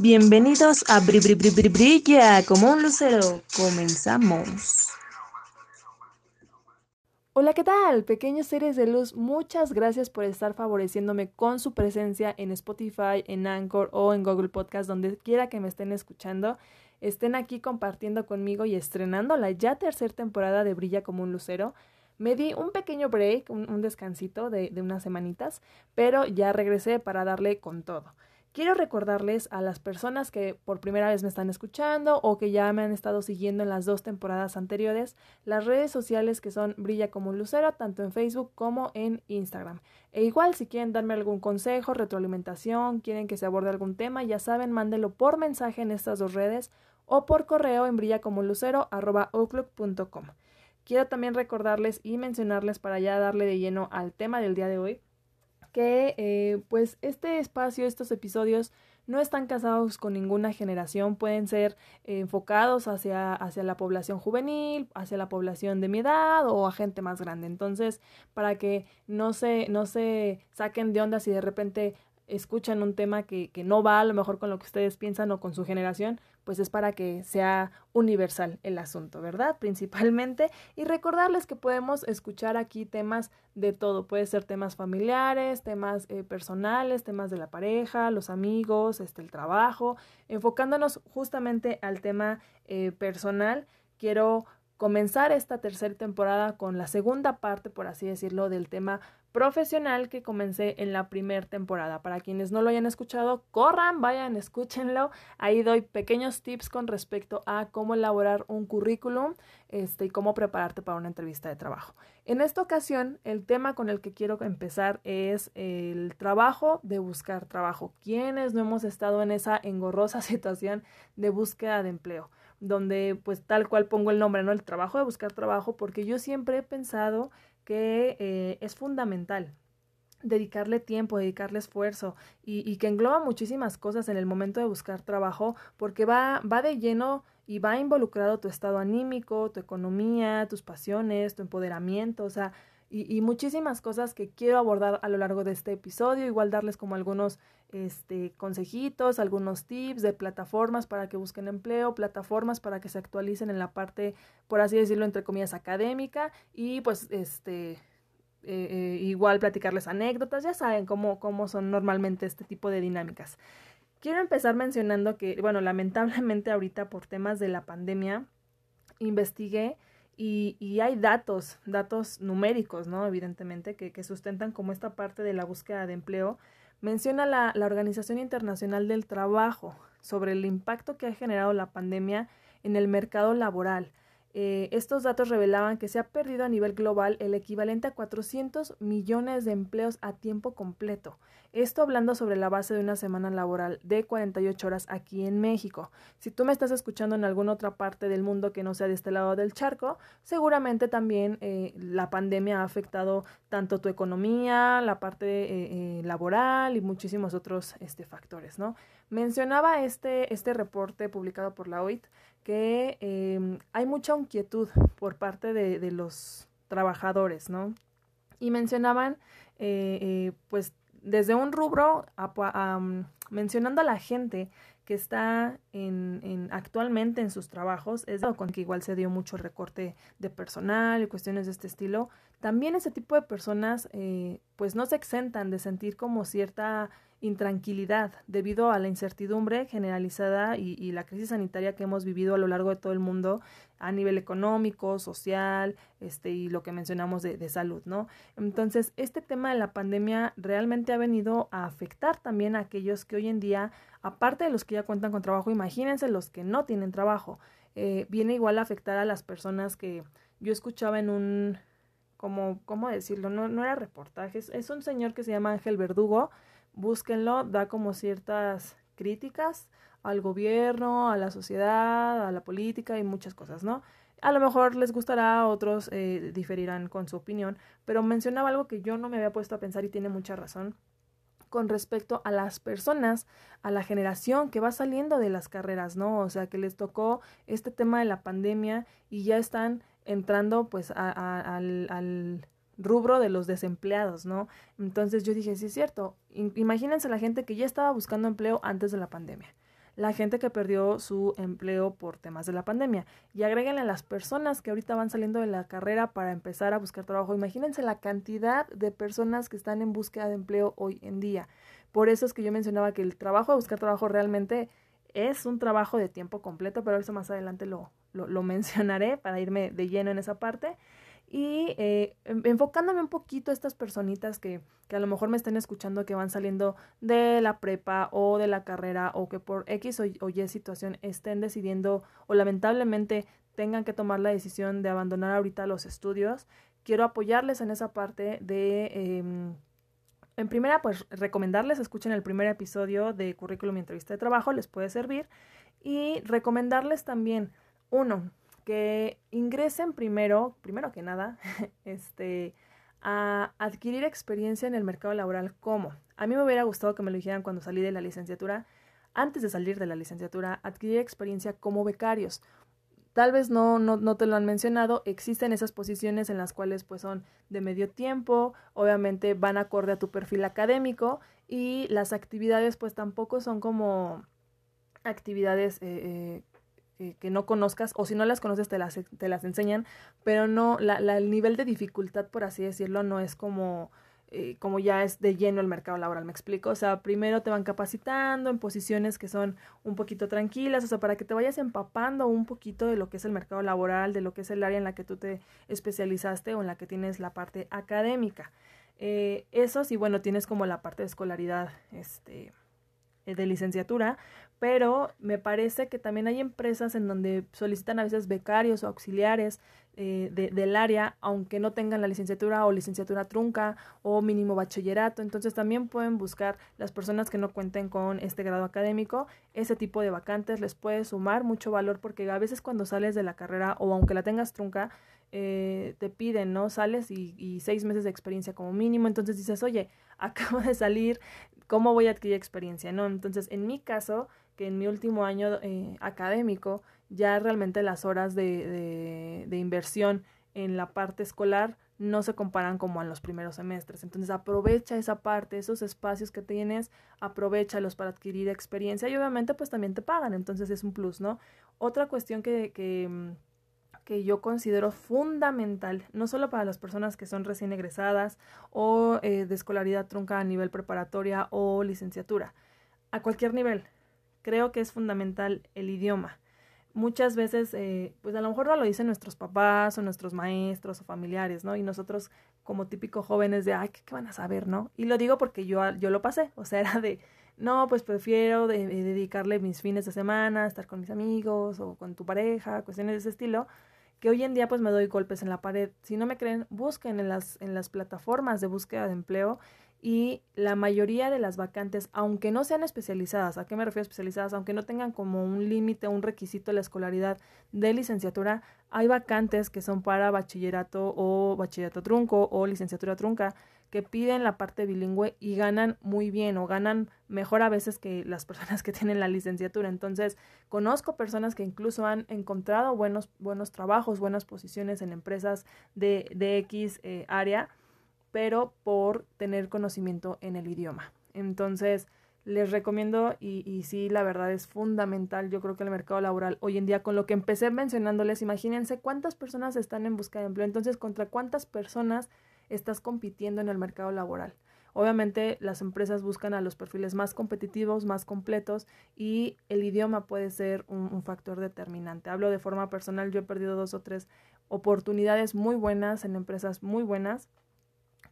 Bienvenidos a Bri Bri Bri Bri Brilla como un lucero. Comenzamos. Hola, ¿qué tal? Pequeños seres de luz, muchas gracias por estar favoreciéndome con su presencia en Spotify, en Anchor o en Google Podcast, donde quiera que me estén escuchando. Estén aquí compartiendo conmigo y estrenando la ya tercera temporada de Brilla como un lucero. Me di un pequeño break, un, descansito de, de unas semanitas, pero ya regresé para darle con todo. Quiero recordarles a las personas que por primera vez me están escuchando o que ya me han estado siguiendo en las dos temporadas anteriores, las redes sociales que son Brilla como un lucero, tanto en Facebook como en Instagram. E igual si quieren darme algún consejo, retroalimentación, quieren que se aborde algún tema, ya saben, mándenlo por mensaje en estas dos redes o por correo en brillacomunlucero.com. Quiero también recordarles y mencionarles para ya darle de lleno al tema del día de hoy que eh, pues este espacio, estos episodios no están casados con ninguna generación, pueden ser enfocados hacia, hacia la población juvenil, hacia la población de mi edad o a gente más grande. Entonces, para que no se, no se saquen de onda si de repente escuchan un tema que, que no va a lo mejor con lo que ustedes piensan o con su generación, pues es para que sea universal el asunto, ¿verdad? Principalmente. Y recordarles que podemos escuchar aquí temas de todo. Puede ser temas familiares, temas eh, personales, temas de la pareja, los amigos, este, el trabajo. Enfocándonos justamente al tema eh, personal, quiero comenzar esta tercera temporada con la segunda parte, por así decirlo, del tema profesional que comencé en la primera temporada. Para quienes no lo hayan escuchado, corran, vayan, escúchenlo. Ahí doy pequeños tips con respecto a cómo elaborar un currículum este, y cómo prepararte para una entrevista de trabajo. En esta ocasión, el tema con el que quiero empezar es el trabajo de buscar trabajo. ¿Quiénes no hemos estado en esa engorrosa situación de búsqueda de empleo? Donde pues tal cual pongo el nombre, ¿no? El trabajo de buscar trabajo, porque yo siempre he pensado que eh, es fundamental dedicarle tiempo, dedicarle esfuerzo y, y, que engloba muchísimas cosas en el momento de buscar trabajo porque va, va de lleno y va involucrado tu estado anímico, tu economía, tus pasiones, tu empoderamiento, o sea, y, y, muchísimas cosas que quiero abordar a lo largo de este episodio, igual darles como algunos este, consejitos, algunos tips de plataformas para que busquen empleo, plataformas para que se actualicen en la parte, por así decirlo, entre comillas, académica y pues este, eh, eh, igual platicarles anécdotas, ya saben cómo, cómo son normalmente este tipo de dinámicas. Quiero empezar mencionando que, bueno, lamentablemente ahorita por temas de la pandemia, investigué y, y, hay datos, datos numéricos, ¿no? Evidentemente, que, que, sustentan como esta parte de la búsqueda de empleo. Menciona la, la Organización Internacional del Trabajo sobre el impacto que ha generado la pandemia en el mercado laboral. Eh, estos datos revelaban que se ha perdido a nivel global el equivalente a 400 millones de empleos a tiempo completo. Esto hablando sobre la base de una semana laboral de 48 horas aquí en México. Si tú me estás escuchando en alguna otra parte del mundo que no sea de este lado del charco, seguramente también eh, la pandemia ha afectado tanto tu economía, la parte eh, laboral y muchísimos otros este, factores, ¿no? Mencionaba este, este reporte publicado por la OIT que eh, hay mucha inquietud por parte de, los trabajadores, ¿no? Y mencionaban, eh, eh, pues, desde un rubro, um, mencionando a la gente que está en, actualmente en sus trabajos, es con que igual se dio mucho recorte de personal y cuestiones de este estilo, también ese tipo de personas eh, pues no se exentan de sentir como cierta intranquilidad debido a la incertidumbre generalizada y, la crisis sanitaria que hemos vivido a lo largo de todo el mundo a nivel económico, social, este y lo que mencionamos de, de salud, ¿no? Entonces, este tema de la pandemia realmente ha venido a afectar también a aquellos que hoy en día, aparte de los que ya cuentan con trabajo, imagínense los que no tienen trabajo, eh, viene igual a afectar a las personas que yo escuchaba en un como, ¿cómo decirlo? No, no era reportaje, es un señor que se llama Ángel Verdugo, búsquenlo, da como ciertas críticas al gobierno, a la sociedad, a la política y muchas cosas, ¿no? A lo mejor les gustará, otros eh, diferirán con su opinión, pero mencionaba algo que yo no me había puesto a pensar y tiene mucha razón con respecto a las personas, a la generación que va saliendo de las carreras, ¿no? O sea, que les tocó este tema de la pandemia y ya están entrando pues al, al rubro de los desempleados, ¿no? Entonces yo dije, sí es cierto, imagínense la gente que ya estaba buscando empleo antes de la pandemia. la gente que perdió su empleo por temas de la pandemia. Y agréguenle a las personas que ahorita van saliendo de la carrera para empezar a buscar trabajo. Imagínense la cantidad de personas que están en búsqueda de empleo hoy en día. Por eso es que yo mencionaba que el trabajo de buscar trabajo realmente es un trabajo de tiempo completo, pero eso más adelante lo, lo, lo mencionaré para irme de lleno en esa parte y eh, enfocándome un poquito a estas personitas que, que, a lo mejor me estén escuchando que van saliendo de la prepa o de la carrera o que por X o, Y situación estén decidiendo o lamentablemente tengan que tomar la decisión de abandonar ahorita los estudios, quiero apoyarles en esa parte de... Eh, en primera, pues recomendarles, escuchen el primer episodio de currículum y entrevista de trabajo, les puede servir. Y recomendarles también, uno, que ingresen primero, primero que nada, este, a adquirir experiencia en el mercado laboral. ¿Cómo? A mí me hubiera gustado que me lo dijeran cuando salí de la licenciatura. Antes de salir de la licenciatura, adquirir experiencia como becarios. Tal vez no, no, no te lo han mencionado, existen esas posiciones en las cuales pues son de medio tiempo, obviamente van acorde a tu perfil académico y las actividades pues tampoco son como actividades eh, eh que, no conozcas o si no las conoces te las, te las enseñan, pero no, la, la, el nivel de dificultad, por así decirlo, no es como, eh, como ya es de lleno el mercado laboral, me explico. O sea, primero te van capacitando en posiciones que son un poquito tranquilas, o sea, para que te vayas empapando un poquito de lo que es el mercado laboral, de lo que es el área en la que tú te especializaste o en la que tienes la parte académica. Eh, eso sí, bueno, tienes como la parte de escolaridad, este, eh, de licenciatura, pero me parece que también hay empresas en donde solicitan a veces becarios o auxiliares eh, de, del área, aunque no tengan la licenciatura o licenciatura trunca o mínimo bachillerato. Entonces también pueden buscar las personas que no cuenten con este grado académico. Ese tipo de vacantes les puede sumar mucho valor porque a veces cuando sales de la carrera o aunque la tengas trunca, eh, te piden, ¿no? Sales y, y seis meses de experiencia como mínimo. Entonces dices, oye, acabo de salir, ¿cómo voy a adquirir experiencia? ¿No? Entonces, en mi caso, que en mi último año eh, académico ya realmente las horas de, inversión en la parte escolar no se comparan como en los primeros semestres. Entonces aprovecha esa parte, esos espacios que tienes, aprovechalos para adquirir experiencia y obviamente pues también te pagan, entonces es un plus, ¿no? Otra cuestión que, que, que yo considero fundamental, no solo para las personas que son recién egresadas o eh, de escolaridad trunca a nivel preparatoria o licenciatura, a cualquier nivel, creo que es fundamental el idioma. Muchas veces, eh, pues a lo mejor no lo dicen nuestros papás o nuestros maestros o familiares, ¿no? Y nosotros como típicos jóvenes de, ay, ¿qué, van a saber, no? Y lo digo porque yo, yo lo pasé, o sea, era de, no, pues prefiero de, dedicarle mis fines de semana, estar con mis amigos o con tu pareja, cuestiones de ese estilo, que hoy en día pues me doy golpes en la pared. Si no me creen, busquen en las, en las plataformas de búsqueda de empleo y la mayoría de las vacantes, aunque no sean especializadas, ¿a qué me refiero especializadas? Aunque no tengan como un límite, un requisito la escolaridad de licenciatura, hay vacantes que son para bachillerato o bachillerato trunco o licenciatura trunca que piden la parte bilingüe y ganan muy bien o ganan mejor a veces que las personas que tienen la licenciatura. Entonces, conozco personas que incluso han encontrado buenos, buenos trabajos, buenas posiciones en empresas de, de X eh, área pero por tener conocimiento en el idioma. Entonces, les recomiendo y, sí, la verdad es fundamental. Yo creo que el mercado laboral hoy en día, con lo que empecé mencionándoles, imagínense cuántas personas están en busca de empleo. Entonces, ¿contra cuántas personas estás compitiendo en el mercado laboral? Obviamente las empresas buscan a los perfiles más competitivos, más completos y el idioma puede ser un, un, factor determinante. Hablo de forma personal, yo he perdido dos o tres oportunidades muy buenas en empresas muy buenas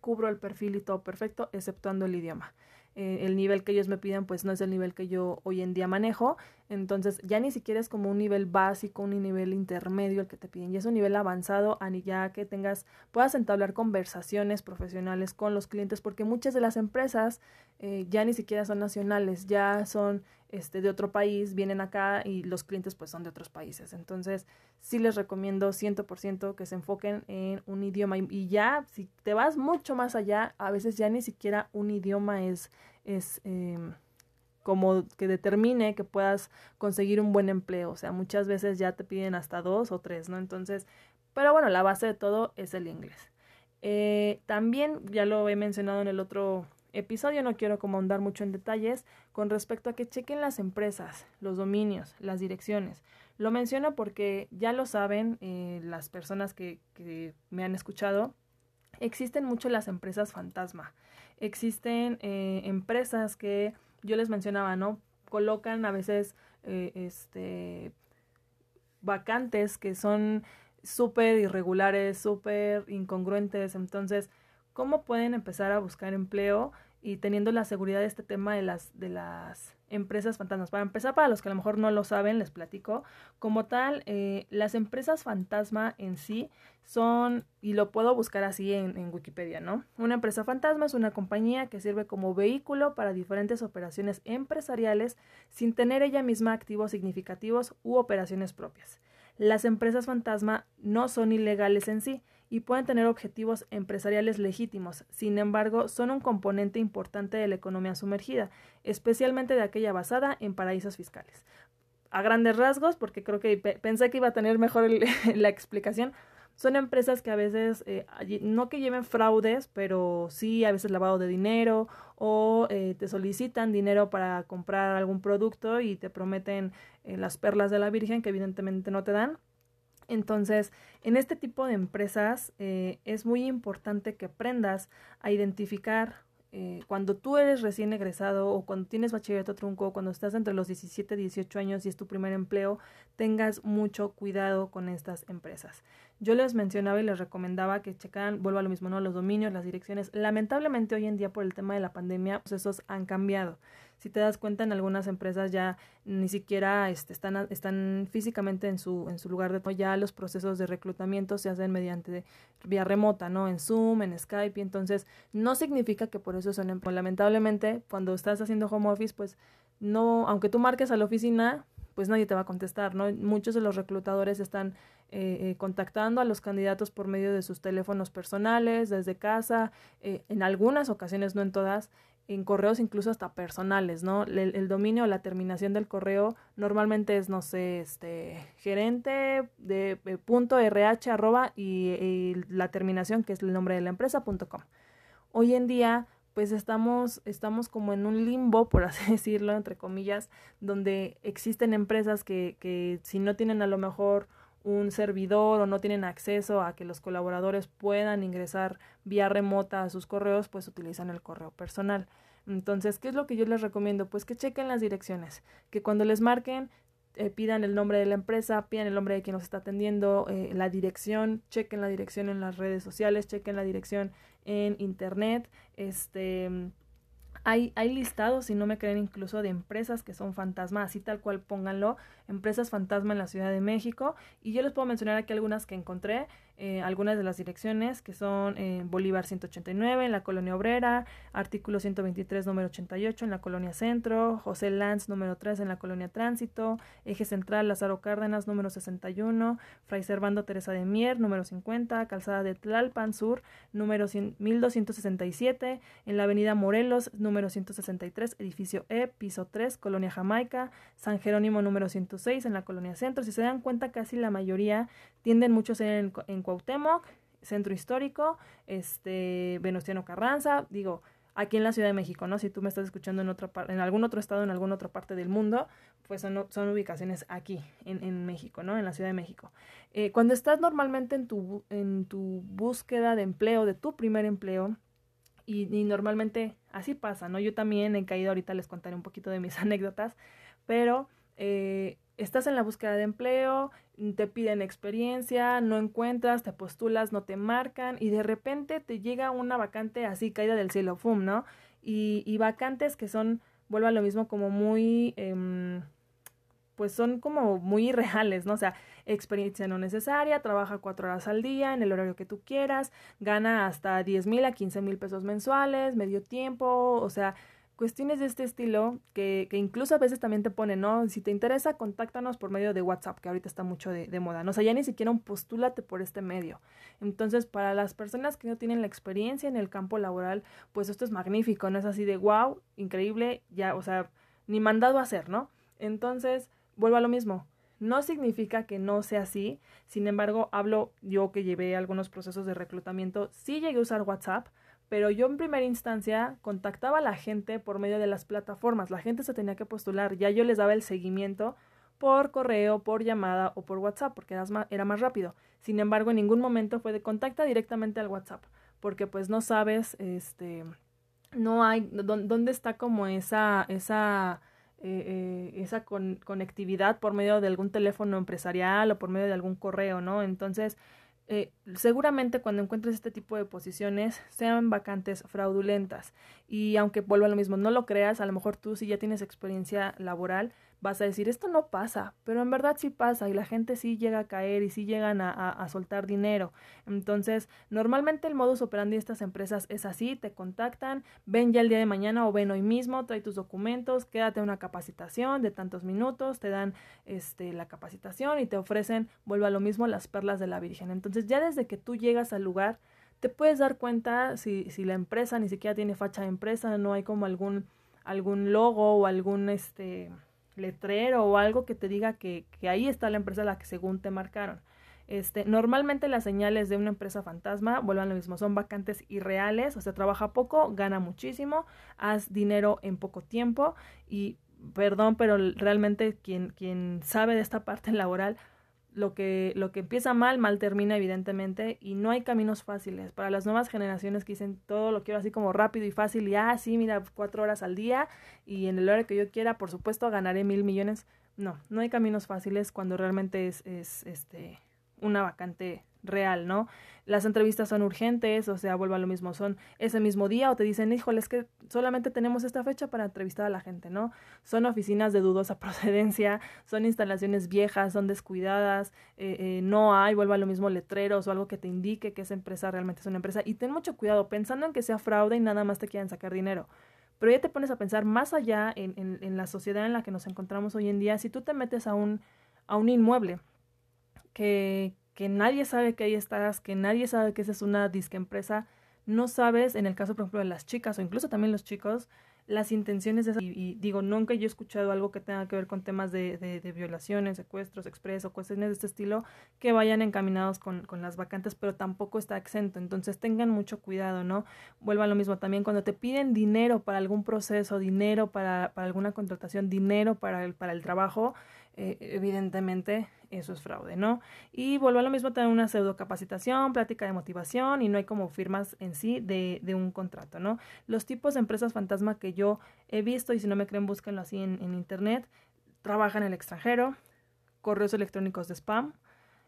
cubro el perfil y todo perfecto, exceptuando el idioma. Eh, el nivel que ellos me piden pues no es el nivel que yo hoy en día manejo, entonces ya ni siquiera es como un nivel básico, un nivel intermedio el que te piden, ya es un nivel avanzado, ya que tengas, puedas entablar conversaciones profesionales con los clientes, porque muchas de las empresas eh, ya ni siquiera son nacionales, ya son este, de otro país, vienen acá y los clientes pues son de otros países, entonces sí les recomiendo 100% que se enfoquen en un idioma y, ya si te vas mucho más allá, a veces ya ni siquiera un idioma es, es eh, como que determine que puedas conseguir un buen empleo, o sea, muchas veces ya te piden hasta dos o tres, ¿no? Entonces, pero bueno, la base de todo es el inglés. Eh, también, ya lo he mencionado en el otro episodio no quiero como ahondar mucho en detalles con respecto a que chequen las empresas, los dominios, las direcciones. Lo menciono porque ya lo saben eh, las personas que, me han escuchado. Existen mucho las empresas fantasma. Existen eh, empresas que yo les mencionaba, ¿no? Colocan a veces eh, este, vacantes que son súper irregulares, súper incongruentes. Entonces, ¿cómo pueden empezar a buscar empleo y teniendo la seguridad de este tema de las, de las empresas fantasmas. Para empezar, para los que a lo mejor no lo saben, les platico. Como tal, eh, las empresas fantasma en sí son, y lo puedo buscar así en, en, Wikipedia, ¿no? Una empresa fantasma es una compañía que sirve como vehículo para diferentes operaciones empresariales sin tener ella misma activos significativos u operaciones propias. Las empresas fantasma no son ilegales en sí, y pueden tener objetivos empresariales legítimos. Sin embargo, son un componente importante de la economía sumergida, especialmente de aquella basada en paraísos fiscales. A grandes rasgos, porque creo que pensé que iba a tener mejor la explicación, son empresas que a veces, eh, no que lleven fraudes, pero sí a veces lavado de dinero o eh, te solicitan dinero para comprar algún producto y te prometen eh, las perlas de la Virgen que evidentemente no te dan entonces, en este tipo de empresas eh, es muy importante que aprendas a identificar eh, cuando tú eres recién egresado o cuando tienes bachillerato trunco, cuando estás entre los 17 y 18 años y es tu primer empleo, tengas mucho cuidado con estas empresas. Yo les mencionaba y les recomendaba que checaran, vuelvo a lo mismo, ¿no? Los dominios, las direcciones. Lamentablemente hoy en día por el tema de la pandemia, pues esos han cambiado. Si te das cuenta, en algunas empresas ya ni siquiera este, están, están físicamente en su, en su lugar de ya los procesos de reclutamiento se hacen mediante vía remota, ¿no? En Zoom, en Skype, y entonces no significa que por eso son em-, lamentablemente cuando estás haciendo home office, pues no, aunque tú marques a la oficina, pues nadie te va a contestar, ¿no? Muchos de los reclutadores están eh, eh, contactando a los candidatos por medio de sus teléfonos personales, desde casa, eh, en algunas ocasiones, no en todas, en correos incluso hasta personales, ¿no? El, dominio o la terminación del correo normalmente es, no sé, este, gerente de eh, punto RH arroba y, la terminación que es el nombre de la empresa punto com. Hoy en día, pues estamos, estamos como en un limbo, por así decirlo, entre comillas, donde existen empresas que, que si no tienen a lo mejor un servidor o no tienen acceso a que los colaboradores puedan ingresar vía remota a sus correos, pues utilizan el correo personal. Entonces, ¿qué es lo que yo les recomiendo? Pues que chequen las direcciones, que cuando les marquen eh, pidan el nombre de la empresa, pidan el nombre de quien nos está atendiendo, eh, la dirección, chequen la dirección en las redes sociales, chequen la dirección en internet, este hay, hay listados, si no me creen, incluso de empresas que son fantasmas, así tal cual pónganlo, empresas fantasma en la Ciudad de México. Y yo les puedo mencionar aquí algunas que encontré, eh, algunas de las direcciones que son eh, Bolívar 189 en la Colonia Obrera, artículo 123 número 88 en la Colonia Centro, José Lanz número 3 en la Colonia Tránsito, Eje Central Lázaro Cárdenas número 61, Fray Servando Teresa de Mier número 50, Calzada de Tlalpan Sur número 1267, en la Avenida Morelos número 163, edificio E, piso 3, Colonia Jamaica, San Jerónimo número 106 en la Colonia Centro. Si se dan cuenta, casi la mayoría tienden mucho a ser en, Cuauhtémoc, Centro Histórico, este, Venustiano Carranza, digo, aquí en la Ciudad de México, ¿no? Si tú me estás escuchando en otra en algún otro estado, en alguna otra parte del mundo, pues son, ubicaciones aquí, en, México, ¿no? En la Ciudad de México. Eh, cuando estás normalmente en tu, en tu búsqueda de empleo, de tu primer empleo, y, y, normalmente así pasa, ¿no? Yo también he caído, ahorita les contaré un poquito de mis anécdotas, pero eh, estás en la búsqueda de empleo, te piden experiencia, no encuentras, te postulas, no te marcan y de repente te llega una vacante así caída del cielo, ¡fum! ¿no? Y, y vacantes que son, vuelvo a lo mismo, como muy, eh, pues son como muy irreales, ¿no? O sea, experiencia no necesaria, trabaja cuatro horas al día en el horario que tú quieras, gana hasta 10 mil a 15 mil pesos mensuales, medio tiempo, o sea, cuestiones de este estilo que, que, incluso a veces también te ponen, ¿no? Si te interesa, contáctanos por medio de WhatsApp, que ahorita está mucho de, de, moda, ¿no? O sea, ya ni siquiera un postúlate por este medio. Entonces, para las personas que no tienen la experiencia en el campo laboral, pues esto es magnífico, ¿no? Es así de wow, increíble, ya, o sea, ni mandado a hacer, ¿no? Entonces, vuelvo a lo mismo. No significa que no sea así, sin embargo, hablo yo que llevé algunos procesos de reclutamiento, sí llegué a usar WhatsApp, pero yo en primera instancia contactaba a la gente por medio de las plataformas. La gente se tenía que postular, ya yo les daba el seguimiento por correo, por llamada o por WhatsApp, porque era más, era más rápido. Sin embargo, en ningún momento fue de contacta directamente al WhatsApp, porque pues no sabes, este, no hay, dónde está como esa, esa, eh, eh, esa conectividad por medio de algún teléfono empresarial o por medio de algún correo, ¿no? Entonces, eh, seguramente cuando encuentres este tipo de posiciones sean vacantes fraudulentas. Y aunque vuelva a lo mismo, no lo creas, a lo mejor tú si ya tienes experiencia laboral, vas a decir, esto no pasa, pero en verdad sí pasa y la gente sí llega a caer y sí llegan a, a, soltar dinero. Entonces, normalmente el modus operandi de estas empresas es así, te contactan, ven ya el día de mañana o ven hoy mismo, trae tus documentos, quédate a una capacitación de tantos minutos, te dan este, la capacitación y te ofrecen, vuelvo a lo mismo, las perlas de la Virgen. Entonces, ya desde que tú llegas al lugar, te puedes dar cuenta si, si la empresa ni siquiera tiene facha de empresa, no hay como algún algún logo o algún este letrero o algo que te diga que, ahí está la empresa la que según te marcaron. Este, normalmente las señales de una empresa fantasma, vuelvan lo mismo, son vacantes irreales, o sea, trabaja poco, gana muchísimo, haz dinero en poco tiempo y perdón, pero realmente quien, quien sabe de esta parte laboral lo que, lo que empieza mal, mal termina evidentemente y no hay caminos fáciles. Para las nuevas generaciones que dicen todo lo quiero así como rápido y fácil y ah, sí, mira, cuatro horas al día y en el hora que yo quiera, por supuesto, ganaré mil millones. No, no hay caminos fáciles cuando realmente es, es este, una vacante real, ¿no? Las entrevistas son urgentes, o sea, vuelvo a lo mismo, son ese mismo día o te dicen, híjole, es que solamente tenemos esta fecha para entrevistar a la gente, ¿no? Son oficinas de dudosa procedencia, son instalaciones viejas, son descuidadas, eh, eh, no hay, vuelvo a lo mismo, letreros o algo que te indique que esa empresa realmente es una empresa. Y ten mucho cuidado pensando en que sea fraude y nada más te quieran sacar dinero. Pero ya te pones a pensar más allá en, en, en la sociedad en la que nos encontramos hoy en día, si tú te metes a un, a un inmueble que, que nadie sabe que ahí estás, que nadie sabe que esa es una disque empresa, no sabes, en el caso, por ejemplo, de las chicas o incluso también los chicos, las intenciones de esa, y, digo, nunca yo he escuchado algo que tenga que ver con temas de, de, violaciones, secuestros, expreso, cuestiones de este estilo, que vayan encaminados con, las vacantes, pero tampoco está exento. Entonces tengan mucho cuidado, ¿no? Vuelva lo mismo también cuando te piden dinero para algún proceso, dinero para, para alguna contratación, dinero para el, para el trabajo, eh, evidentemente eso es fraude, ¿no? Y vuelvo a lo mismo, tener una pseudo capacitación, plática de motivación y no hay como firmas en sí de, un contrato, ¿no? Los tipos de empresas fantasma que yo he visto, y si no me creen, búsquenlo así en, en internet, trabajan en el extranjero, correos electrónicos de spam,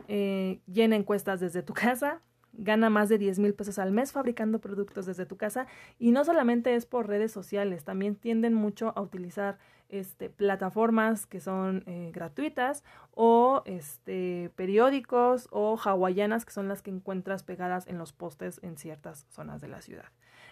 eh, llena encuestas desde tu casa, gana más de 10 mil pesos al mes fabricando productos desde tu casa y no solamente es por redes sociales, también tienden mucho a utilizar este, plataformas que son eh, gratuitas o este, periódicos o hawaianas que son las que encuentras pegadas en los postes en ciertas zonas de la ciudad.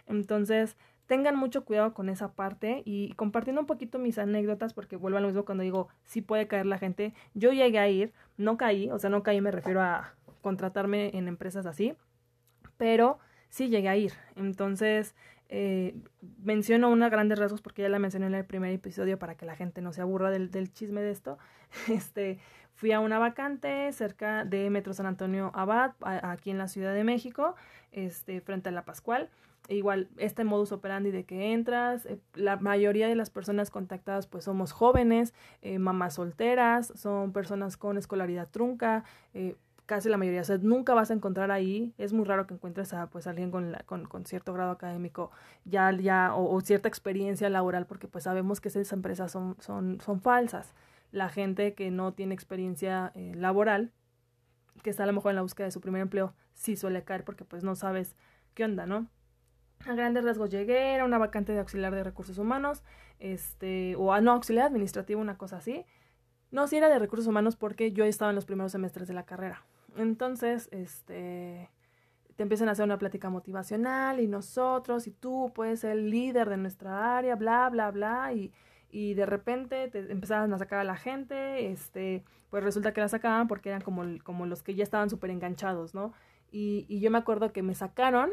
Entonces, tengan mucho cuidado con esa parte y compartiendo un poquito mis anécdotas, porque vuelvo a lo mismo cuando digo, sí puede caer la gente. Yo llegué a ir, no caí, o sea, no caí, me refiero a contratarme en empresas así, pero sí llegué a ir. Entonces, eh, menciono una grandes rasgos porque ya la mencioné en el primer episodio para que la gente no se aburra del, chisme de esto. Este, fui a una vacante cerca de Metro San Antonio Abad, aquí en la Ciudad de México, este, frente a la Pascual. E igual, este modus operandi de que entras, eh, la mayoría de las personas contactadas pues somos jóvenes, eh, mamás solteras, son personas con escolaridad trunca, eh, casi la mayoría, o sea, nunca vas a encontrar ahí, es muy raro que encuentres a pues alguien con, con, con cierto grado académico ya, ya o, cierta experiencia laboral, porque pues sabemos que esas empresas son, falsas. La gente que no tiene experiencia eh, laboral, que está a lo mejor en la búsqueda de su primer empleo, sí suele caer porque pues no sabes qué onda, ¿no? A grandes rasgos llegué, era una vacante de auxiliar de recursos humanos, este, o no, auxiliar administrativo, una cosa así. No, sí era de recursos humanos porque yo estaba en los primeros semestres de la carrera. Entonces, este, te empiezan a hacer una plática motivacional y nosotros y tú puedes ser el líder de nuestra área, bla, bla, bla, y, y de repente te empezaban a sacar a la gente, este, pues resulta que la sacaban porque eran como, como los que ya estaban súper enganchados, ¿no? Y, y yo me acuerdo que me sacaron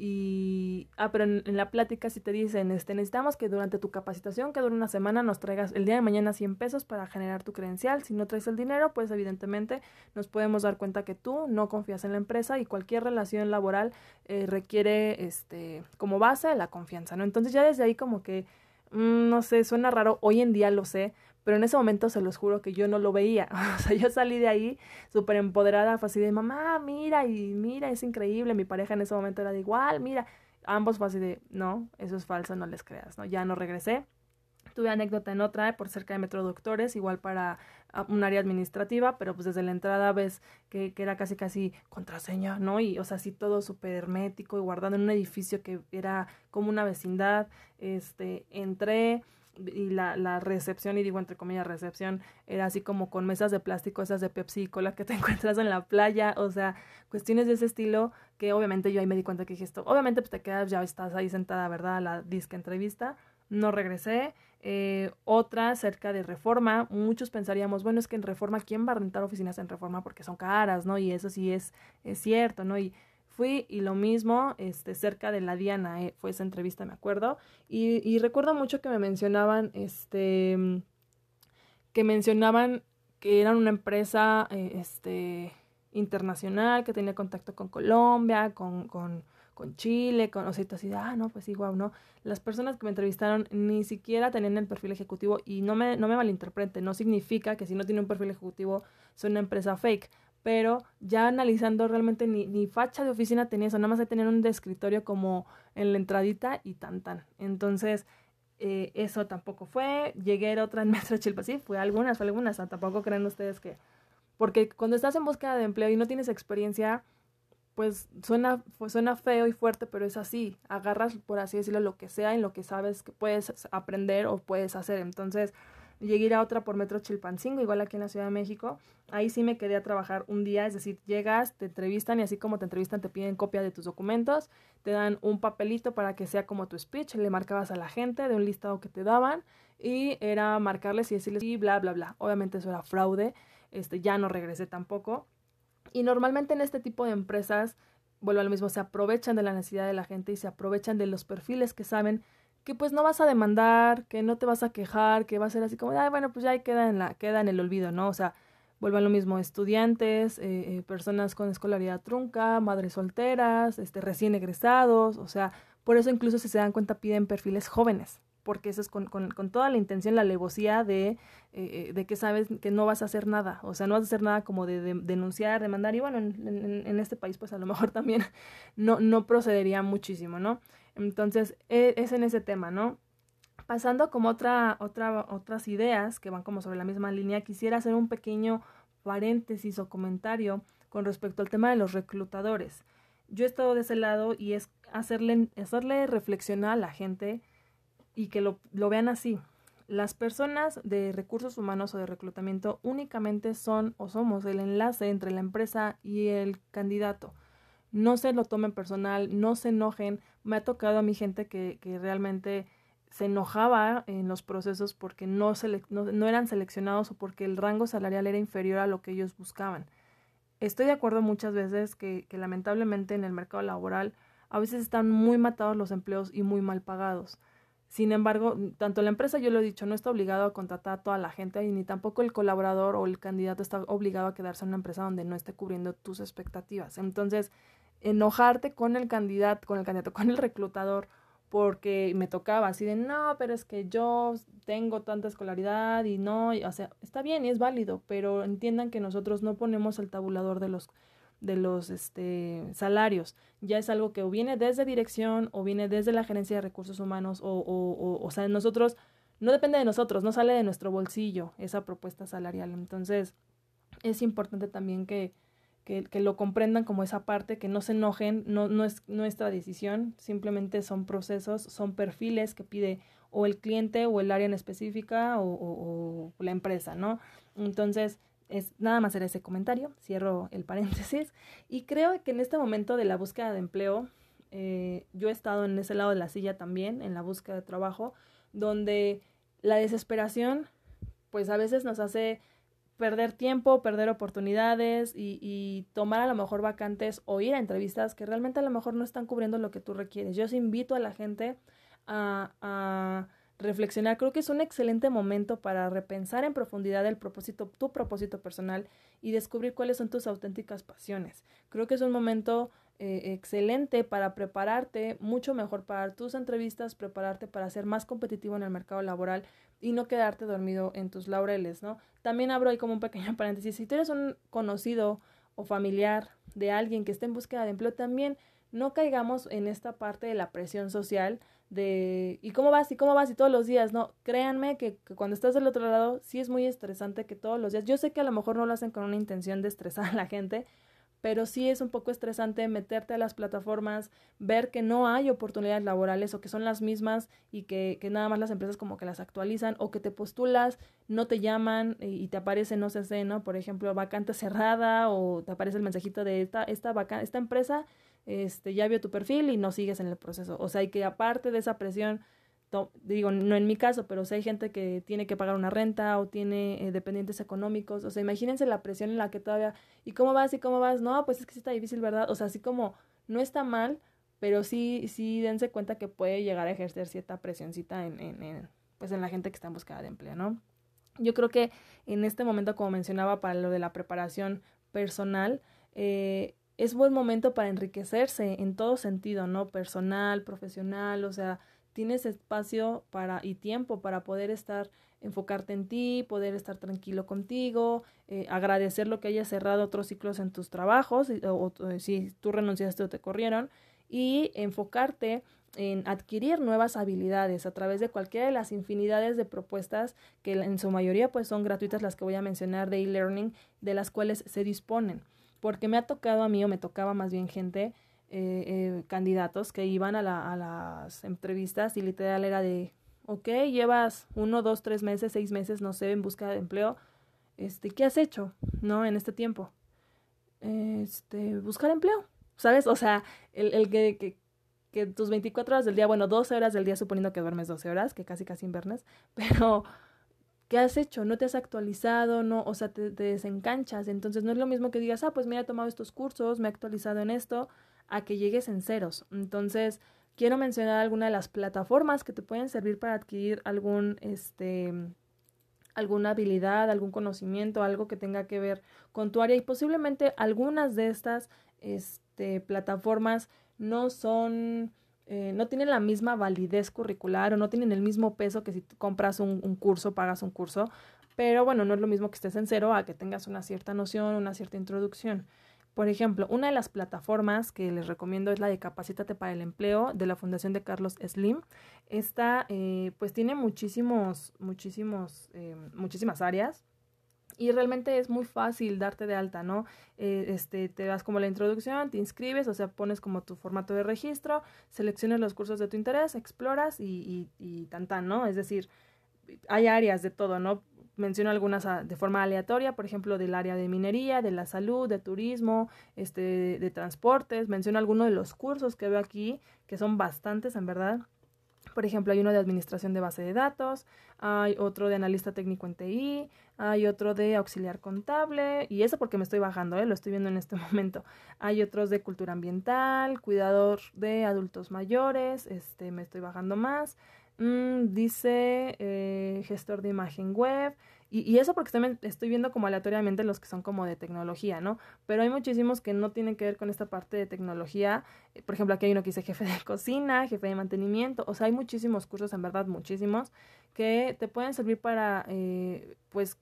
y, ah, pero en, la plática si te dicen, este, necesitamos que durante tu capacitación, que dure una semana, nos traigas el día de mañana 100 pesos para generar tu credencial. Si no traes el dinero, pues evidentemente nos podemos dar cuenta que tú no confías en la empresa y cualquier relación laboral eh, requiere, este, como base la confianza, ¿no? Entonces ya desde ahí como que, mm, no sé, suena raro, hoy en día lo sé, pero en ese momento se los juro que yo no lo veía. O sea, yo salí de ahí súper empoderada, así de mamá, mira, y mira, es increíble. Mi pareja en ese momento era de igual, mira. Ambos fue así de no, eso es falso, no les creas, ¿no? Ya no regresé. Tuve anécdota en otra por cerca de Metroductores, igual para ah, un área administrativa, pero pues desde la entrada ves que, que era casi casi contraseña, ¿no? Y o sea, así todo súper hermético y guardado en un edificio que era como una vecindad. Este, entré, y la, la recepción, y digo entre comillas recepción, era así como con mesas de plástico, esas de Pepsi y cola que te encuentras en la playa, o sea, cuestiones de ese estilo que obviamente yo ahí me di cuenta que dije esto, obviamente pues te quedas, ya estás ahí sentada, ¿verdad? A la disque entrevista, no regresé. Eh, otra cerca de Reforma, muchos pensaríamos, bueno, es que en Reforma, ¿quién va a rentar oficinas en Reforma? Porque son caras, ¿no? Y eso sí es, es cierto, ¿no? Y fui y lo mismo, este, cerca de la Diana, eh, fue esa entrevista, me acuerdo, y, y, recuerdo mucho que me mencionaban, este, que mencionaban que eran una empresa, eh, este, internacional, que tenía contacto con Colombia, con, con, Chile, con, o sea, así, ah, no, pues sí, guau, no. Las personas que me entrevistaron ni siquiera tenían el perfil ejecutivo y no me, no me malinterprete, no significa que si no tiene un perfil ejecutivo son una empresa fake pero ya analizando realmente ni, ni facha de oficina tenía eso, nada más de tener un escritorio como en la entradita y tan tan. Entonces, eh, eso tampoco fue. Llegué a otra en Metro Chilpa, sí, fue algunas, fue algunas, tampoco creen ustedes que... Porque cuando estás en búsqueda de empleo y no tienes experiencia, pues suena, pues suena feo y fuerte, pero es así. Agarras, por así decirlo, lo que sea en lo que sabes que puedes aprender o puedes hacer. Entonces, Llegué a otra por Metro Chilpancingo, igual aquí en la Ciudad de México. Ahí sí me quedé a trabajar un día, es decir, llegas, te entrevistan y así como te entrevistan te piden copia de tus documentos, te dan un papelito para que sea como tu speech, le marcabas a la gente de un listado que te daban y era marcarles y decirles sí, bla, bla, bla. Obviamente eso era fraude, este, ya no regresé tampoco. Y normalmente en este tipo de empresas, vuelvo a lo mismo, se aprovechan de la necesidad de la gente y se aprovechan de los perfiles que saben que pues no vas a demandar, que no te vas a quejar, que va a ser así como, ay, bueno, pues ya queda en, la, queda en el olvido, ¿no? O sea, vuelvan lo mismo, estudiantes, eh, eh, personas con escolaridad trunca, madres solteras, este, recién egresados, o sea, por eso incluso si se dan cuenta piden perfiles jóvenes, porque eso es con, con, toda la intención, la alevosía de, eh, de que sabes que no vas a hacer nada, o sea, no vas a hacer nada como de, denunciar, demandar, y bueno, en, en, en, este país pues a lo mejor también no, no procedería muchísimo, ¿no? Entonces, e, es en ese tema, ¿no? Pasando como otra, otra, otras ideas que van como sobre la misma línea, quisiera hacer un pequeño paréntesis o comentario con respecto al tema de los reclutadores. Yo he estado de ese lado y es hacerle, hacerle reflexionar a la gente y que lo, lo vean así. Las personas de recursos humanos o de reclutamiento únicamente son o somos el enlace entre la empresa y el candidato no se lo tomen personal, no se enojen. Me ha tocado a mi gente que, que realmente se enojaba en los procesos porque no, no, eran seleccionados o porque el rango salarial era inferior a lo que ellos buscaban. Estoy de acuerdo muchas veces que, que lamentablemente en el mercado laboral a veces están muy matados los empleos y muy mal pagados. Sin embargo, tanto la empresa, yo lo he dicho, no está obligado a contratar a toda la gente y ni tampoco el colaborador o el candidato está obligado a quedarse en una empresa donde no esté cubriendo tus expectativas. Entonces, enojarte con el candidato, con el candidato, con el reclutador, porque me tocaba así de, no, pero es que yo tengo tanta escolaridad y no, o sea, está bien y es válido, pero entiendan que nosotros no ponemos el tabulador de los de los este, salarios. Ya es algo que o viene desde dirección o viene desde la gerencia de recursos humanos o, o, o, o sea, nosotros, no depende de nosotros, no sale de nuestro bolsillo esa propuesta salarial. Entonces, es importante también que, que, lo comprendan como esa parte, que no se enojen, no, no es nuestra decisión, simplemente son procesos, son perfiles que pide o el cliente o el área en específica o, la empresa, ¿no? Entonces, es nada más era ese comentario, cierro el paréntesis, y creo que en este momento de la búsqueda de empleo, eh, yo he estado en ese lado de la silla también, en la búsqueda de trabajo, donde la desesperación, pues a veces nos hace perder tiempo, perder oportunidades y, y, tomar a lo mejor vacantes o ir a entrevistas que realmente a lo mejor no están cubriendo lo que tú requieres. Yo os invito a la gente a, a reflexionar. Creo que es un excelente momento para repensar en profundidad el propósito, tu propósito personal y descubrir cuáles son tus auténticas pasiones. Creo que es un momento eh, excelente para prepararte mucho mejor para tus entrevistas, prepararte para ser más competitivo en el mercado laboral y no quedarte dormido en tus laureles, ¿no? También abro ahí como un pequeño paréntesis, si tú eres un conocido o familiar de alguien que esté en búsqueda de empleo, también no caigamos en esta parte de la presión social de ¿y cómo vas? ¿y cómo vas? y todos los días, no, créanme que, que, cuando estás del otro lado sí es muy estresante que todos los días, yo sé que a lo mejor no lo hacen con una intención de estresar a la gente, pero sí es un poco estresante meterte a las plataformas, ver que no hay oportunidades laborales o que son las mismas y que, que nada más las empresas como que las actualizan o que te postulas, no te llaman y te aparece, no sé, ¿no? Por ejemplo, vacante cerrada o te aparece el mensajito de esta, esta, vaca esta empresa este, ya vio tu perfil y no sigues en el proceso. O sea, y que aparte de esa presión digo, no en mi caso, pero si hay gente que tiene que pagar una renta o tiene eh, dependientes económicos, o sea, imagínense la presión en la que todavía, ¿y cómo vas? ¿y cómo vas? No, pues es que sí está difícil, ¿verdad? O sea, así como no está mal, pero sí, sí dense cuenta que puede llegar a ejercer cierta presioncita en, en, en, pues en la gente que está en búsqueda de empleo, ¿no? Yo creo que en este momento, como mencionaba, para lo de la preparación personal, eh, es buen momento para enriquecerse en todo sentido, ¿no? Personal, profesional, o sea, tienes espacio para y tiempo para poder estar enfocarte en ti, poder estar tranquilo contigo, eh, agradecer lo que hayas cerrado otros ciclos en tus trabajos, o, o, si tú renunciaste o te corrieron, y enfocarte en adquirir nuevas habilidades a través de cualquiera de las infinidades de propuestas que en su mayoría pues son gratuitas las que voy a mencionar de e-learning de las cuales se disponen. Porque me ha tocado a mí o me tocaba más bien gente eh, eh, candidatos que iban a, la, a las entrevistas y literal era de, ok, llevas uno, dos, tres meses, seis meses, no sé, en busca de empleo, este, ¿qué has hecho, no, en este tiempo? Este, buscar empleo, ¿sabes? O sea, el, el que, que, que tus 24 horas del día, bueno, 12 horas del día, suponiendo que duermes 12 horas, que casi casi invernes, pero ¿qué has hecho? No te has actualizado, no, o sea, te, te, desencanchas. Entonces no es lo mismo que digas, ah, pues mira, he tomado estos cursos, me he actualizado en esto, a que llegues en ceros. Entonces, quiero mencionar alguna de las plataformas que te pueden servir para adquirir algún, este, alguna habilidad, algún conocimiento, algo que tenga que ver con tu área y posiblemente algunas de estas, este, plataformas no son eh, no tienen la misma validez curricular o no tienen el mismo peso que si compras un, un, curso, pagas un curso, pero bueno, no es lo mismo que estés en cero a que tengas una cierta noción, una cierta introducción. Por ejemplo, una de las plataformas que les recomiendo es la de Capacítate para el Empleo de la Fundación de Carlos Slim. Esta eh, pues tiene muchísimos, muchísimos, eh, muchísimas áreas y realmente es muy fácil darte de alta, ¿no? Eh, este, te das como la introducción, te inscribes, o sea, pones como tu formato de registro, seleccionas los cursos de tu interés, exploras y, y, y tan tan, ¿no? Es decir, hay áreas de todo, ¿no? Menciono algunas ah, de forma aleatoria, por ejemplo, del área de minería, de la salud, de turismo, este, de, transportes. Menciono algunos de los cursos que veo aquí, que son bastantes en verdad. Por ejemplo, hay uno de administración de base de datos, hay otro de analista técnico en TI, hay otro de auxiliar contable, y eso porque me estoy bajando, ¿eh? lo estoy viendo en este momento. Hay otros de cultura ambiental, cuidador de adultos mayores, este, me estoy bajando más. Mm, dice eh, gestor de imagen web. Y, eso porque estoy, estoy, viendo como aleatoriamente los que son como de tecnología, ¿no? Pero hay muchísimos que no tienen que ver con esta parte de tecnología. Eh, por ejemplo, aquí hay uno que dice jefe de cocina, jefe de mantenimiento. O sea, hay muchísimos cursos, en verdad, muchísimos, que te pueden servir para, eh, pues,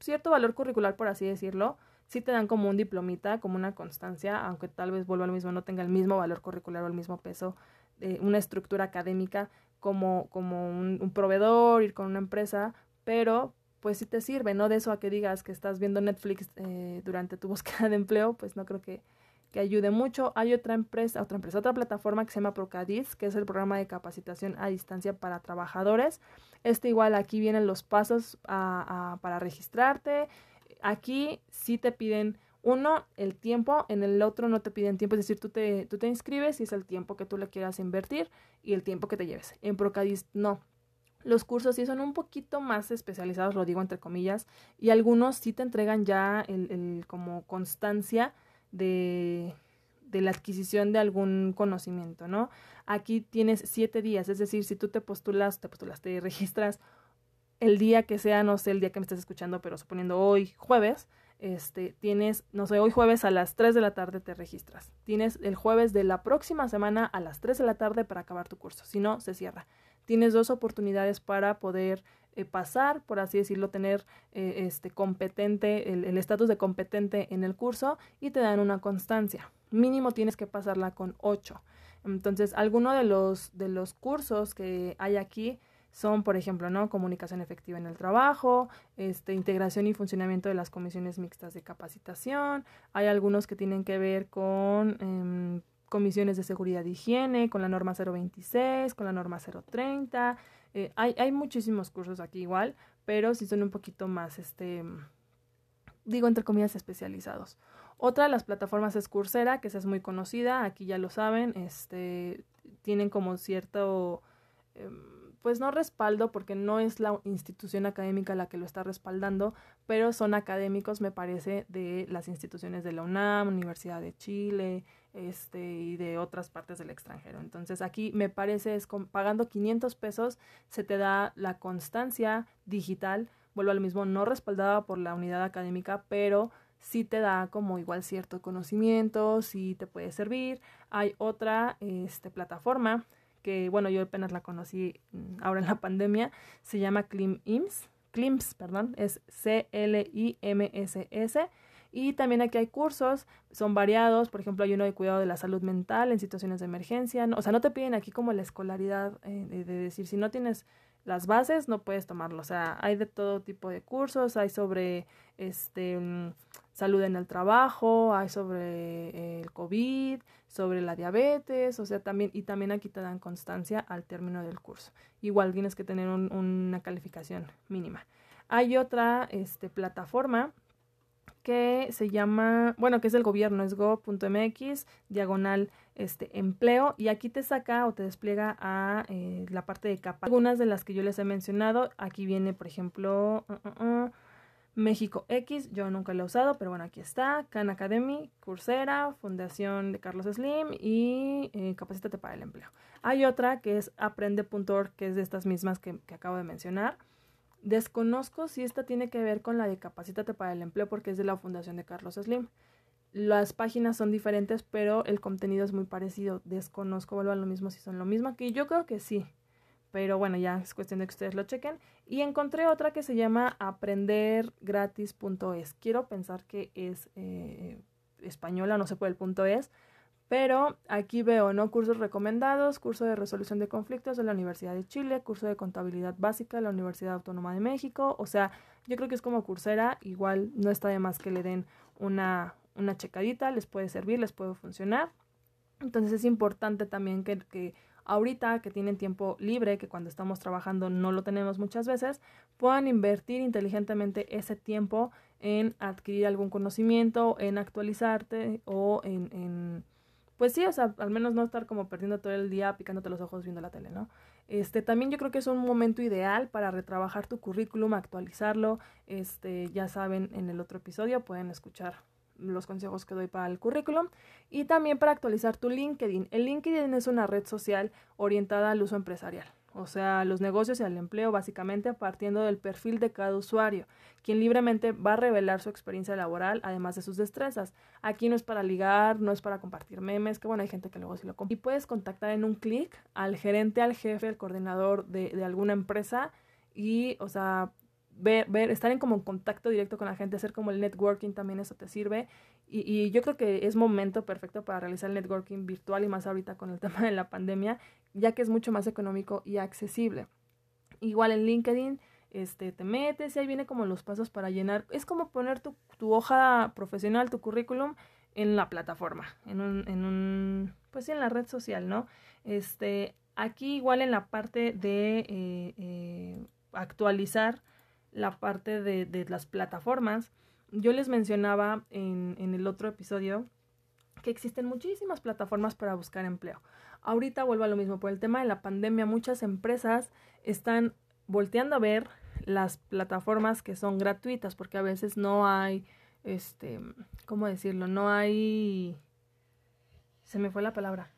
cierto valor curricular, por así decirlo. Sí te dan como un diplomita, como una constancia, aunque tal vez vuelva al mismo, no tenga el mismo valor curricular o el mismo peso, eh, una estructura académica, como, como un, proveedor, ir con una empresa, pero pues si te sirve, ¿no? De eso a que digas que estás viendo Netflix eh, durante tu búsqueda de empleo, pues no creo que, que ayude mucho. Hay otra empresa, otra empresa, otra plataforma que se llama Procadis, que es el programa de capacitación a distancia para trabajadores. Este igual aquí vienen los pasos para registrarte. Aquí sí te piden uno, el tiempo, en el otro no te piden tiempo, es decir, tú te, tú te inscribes y es el tiempo que tú le quieras invertir y el tiempo que te lleves. En Procadis no. Los cursos sí son un poquito más especializados, lo digo entre comillas, y algunos sí te entregan ya el, el como constancia de, de la adquisición de algún conocimiento, ¿no? Aquí tienes siete días, es decir, si tú te postulas, te postulas, te registras el día que sea, no sé el día que me estés escuchando, pero suponiendo hoy jueves, este, tienes, no sé, hoy jueves a las 3 de la tarde te registras. Tienes el jueves de la próxima semana a las 3 de la tarde para acabar tu curso, si no, se cierra. Tienes dos oportunidades para poder eh, pasar, por así decirlo, tener eh, este competente, el estatus de competente en el curso y te dan una constancia. Mínimo tienes que pasarla con 8. Entonces, alguno de los, de los cursos que hay aquí son, por ejemplo, ¿no? Comunicación efectiva en el trabajo, este, integración y funcionamiento de las comisiones mixtas de capacitación. Hay algunos que tienen que ver con em, comisiones de seguridad y higiene, con la norma 026, con la norma 030. Eh, hay, hay muchísimos cursos aquí igual, pero sí son un poquito más, este, digo, entre comillas, especializados. Otra de las plataformas es Coursera, que esa es muy conocida, aquí ya lo saben, este, tienen como cierto... Em, pues no respaldo porque no es la institución académica la que lo está respaldando, pero son académicos, me parece, de las instituciones de la UNAM, Universidad de Chile, este, y de otras partes del extranjero. Entonces aquí me parece es pagando 500 pesos se te da la constancia digital, vuelvo al mismo, no respaldada por la unidad académica, pero sí te da como igual cierto conocimiento, sí te puede servir. Hay otra este, plataforma que bueno, yo apenas la conocí mm, ahora en la pandemia, se llama ClimIMS, CLIMS, perdón, es C-L-I-M-S-S. Y también aquí hay cursos, son variados, por ejemplo, hay uno de cuidado de la salud mental en situaciones de emergencia, o sea, no te piden aquí como la escolaridad eh, de decir, si no tienes las bases, no puedes tomarlo, o sea, hay de todo tipo de cursos, hay sobre este salud en el trabajo, hay sobre el COVID, sobre la diabetes, o sea, también, y también aquí te dan constancia al término del curso. Igual tienes que tener una calificación mínima. Hay otra este, plataforma que se llama, bueno, que es del gobierno, es go.mx, diagonal este empleo, y aquí te saca o te despliega a eh, la parte de capa. Algunas de las que yo les he mencionado, aquí viene, por ejemplo, uh, uh, uh, México X, yo nunca lo he usado, pero bueno, aquí está. Khan Academy, Coursera, Fundación de Carlos Slim y eh, Capacítate para el Empleo. Hay otra que es aprende.org, que es de estas mismas que, acabo de mencionar. Desconozco si esta tiene que ver con la de Capacítate para el Empleo porque es de la Fundación de Carlos Slim. Las páginas son diferentes, pero el contenido es muy parecido. Desconozco, vuelvo a lo mismo si son lo mismo. Que yo creo que sí, pero bueno, ya es cuestión de que ustedes lo chequen. Y encontré otra que se llama aprendergratis.es. Quiero pensar que es eh, española, no sé por el punto es, pero aquí veo, ¿no? Cursos recomendados, curso de resolución de conflictos de la Universidad de Chile, curso de contabilidad básica de la Universidad Autónoma de México. O sea, yo creo que es como cursera, igual no está de más que le den una, una checadita, les puede servir, les puede funcionar. Entonces es importante también que, que ahorita que tienen tiempo libre, que cuando estamos trabajando no lo tenemos muchas veces, puedan invertir inteligentemente ese tiempo en adquirir algún conocimiento, en actualizarte o en, en pues sí, o sea, al menos no estar como perdiendo todo el día picándote los ojos viendo la tele, ¿no? Este, también yo creo que es un momento ideal para retrabajar tu currículum, actualizarlo. Este, ya saben, en el otro episodio pueden escuchar los consejos que doy para el currículum y también para actualizar tu LinkedIn. El LinkedIn es una red social orientada al uso empresarial, o sea, los negocios y al empleo básicamente partiendo del perfil de cada usuario, quien libremente va a revelar su experiencia laboral además de sus destrezas. Aquí no es para ligar, no es para compartir memes, que bueno, hay gente que luego sí lo compra. Y puedes contactar en un clic al gerente, al jefe, al coordinador de, de alguna empresa y, o sea, ver, ver, estar en como contacto directo con la gente, hacer como el networking también eso te sirve. Y, y, yo creo que es momento perfecto para realizar el networking virtual y más ahorita con el tema de la pandemia, ya que es mucho más económico y accesible. Igual en LinkedIn, este, te metes y ahí viene como los pasos para llenar. Es como poner tu, tu hoja profesional, tu currículum en la plataforma, en un, en un, pues en la red social, ¿no? Este, aquí igual en la parte de eh, eh, actualizar la parte de, de las plataformas. Yo les mencionaba en, en el otro episodio que existen muchísimas plataformas para buscar empleo. Ahorita vuelvo a lo mismo, por el tema de la pandemia, muchas empresas están volteando a ver las plataformas que son gratuitas, porque a veces no hay, este, ¿cómo decirlo? No hay, se me fue la palabra,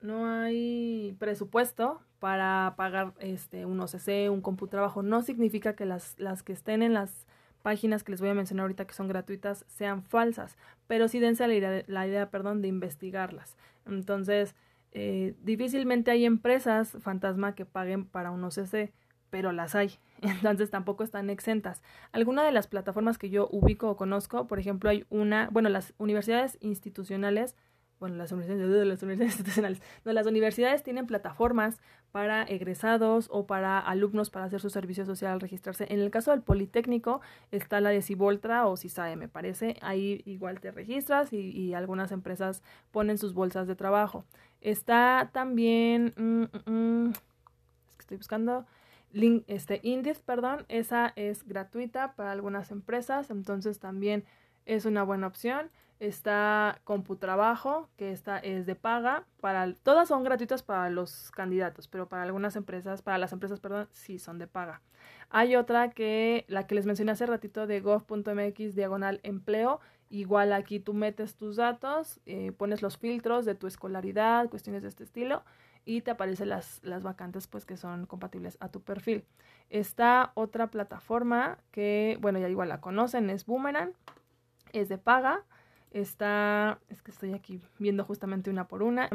no hay presupuesto para pagar este un OCC, un computrabajo. No significa que las, las que estén en las páginas que les voy a mencionar ahorita que son gratuitas sean falsas, pero sí dense la idea, la idea perdón, de investigarlas. Entonces, eh, difícilmente hay empresas fantasma que paguen para un OCC, pero las hay. Entonces tampoco están exentas. Alguna de las plataformas que yo ubico o conozco, por ejemplo, hay una, bueno, las universidades institucionales bueno, las universidades, las universidades institucionales, no, las universidades tienen plataformas para egresados o para alumnos para hacer su servicio social al registrarse. En el caso del Politécnico está la de Civoltra o CISAE, me parece. Ahí igual te registras y, algunas empresas ponen sus bolsas de trabajo. Está también, mm, mm, mm, es que estoy buscando, link, este, Indiz, perdón, esa es gratuita para algunas empresas, entonces también es una buena opción está CompuTrabajo, que esta es de paga. Para, todas son gratuitas para los candidatos, pero para algunas empresas, para las empresas, perdón, sí son de paga. Hay otra que, la que les mencioné hace ratito de gov.mx diagonal empleo. Igual aquí tú metes tus datos, eh, pones los filtros de tu escolaridad, cuestiones de este estilo, y te aparecen las, las vacantes pues que son compatibles a tu perfil. Está otra plataforma que, bueno, ya igual la conocen, es Boomerang, es de paga Está, es que estoy aquí viendo justamente una por una.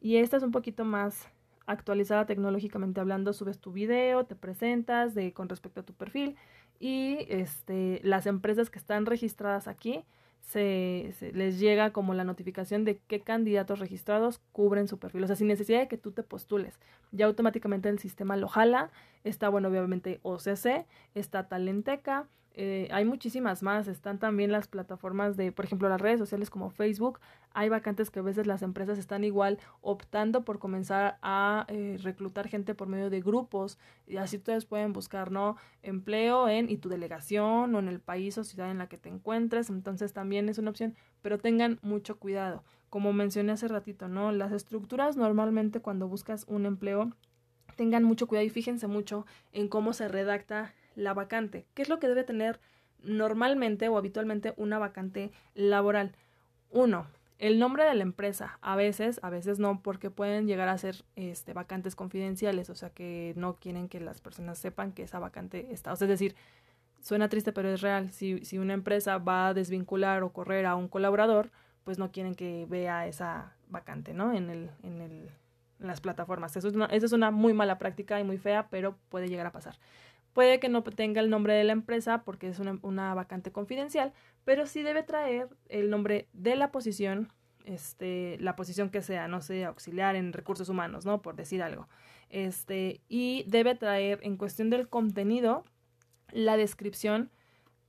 Y esta es un poquito más actualizada tecnológicamente hablando. Subes tu video, te presentas de, con respecto a tu perfil y este, las empresas que están registradas aquí se, les llega como la notificación de qué candidatos registrados cubren su perfil. O sea, sin necesidad de que tú te postules. Ya automáticamente el sistema lo jala. Está, bueno, obviamente OCC, está Talenteca, eh, hay muchísimas más. Están también las plataformas de, por ejemplo, las redes sociales como Facebook. Hay vacantes que a veces las empresas están igual optando por comenzar a eh, reclutar gente por medio de grupos. Y así ustedes pueden buscar, ¿no? Empleo en y tu delegación o en el país o ciudad en la que te encuentres. Entonces también es una opción, pero tengan mucho cuidado. Como mencioné hace ratito, ¿no? Las estructuras normalmente cuando buscas un empleo tengan mucho cuidado y fíjense mucho en cómo se redacta la vacante. ¿Qué es lo que debe tener normalmente o habitualmente una vacante laboral? Uno, el nombre de la empresa. A veces, a veces no, porque pueden llegar a ser este, vacantes confidenciales, o sea que no quieren que las personas sepan que esa vacante está. O sea, es decir, suena triste, pero es real. Si, si una empresa va a desvincular o correr a un colaborador, pues no quieren que vea esa vacante, ¿no? En el, en el, en las plataformas. Eso es una, eso es una muy mala práctica y muy fea, pero puede llegar a pasar. Puede que no tenga el nombre de la empresa porque es una, vacante confidencial, pero sí debe traer el nombre de la posición, este, la posición que sea, no sé, auxiliar en recursos humanos, ¿no? Por decir algo. Este, y debe traer en cuestión del contenido la descripción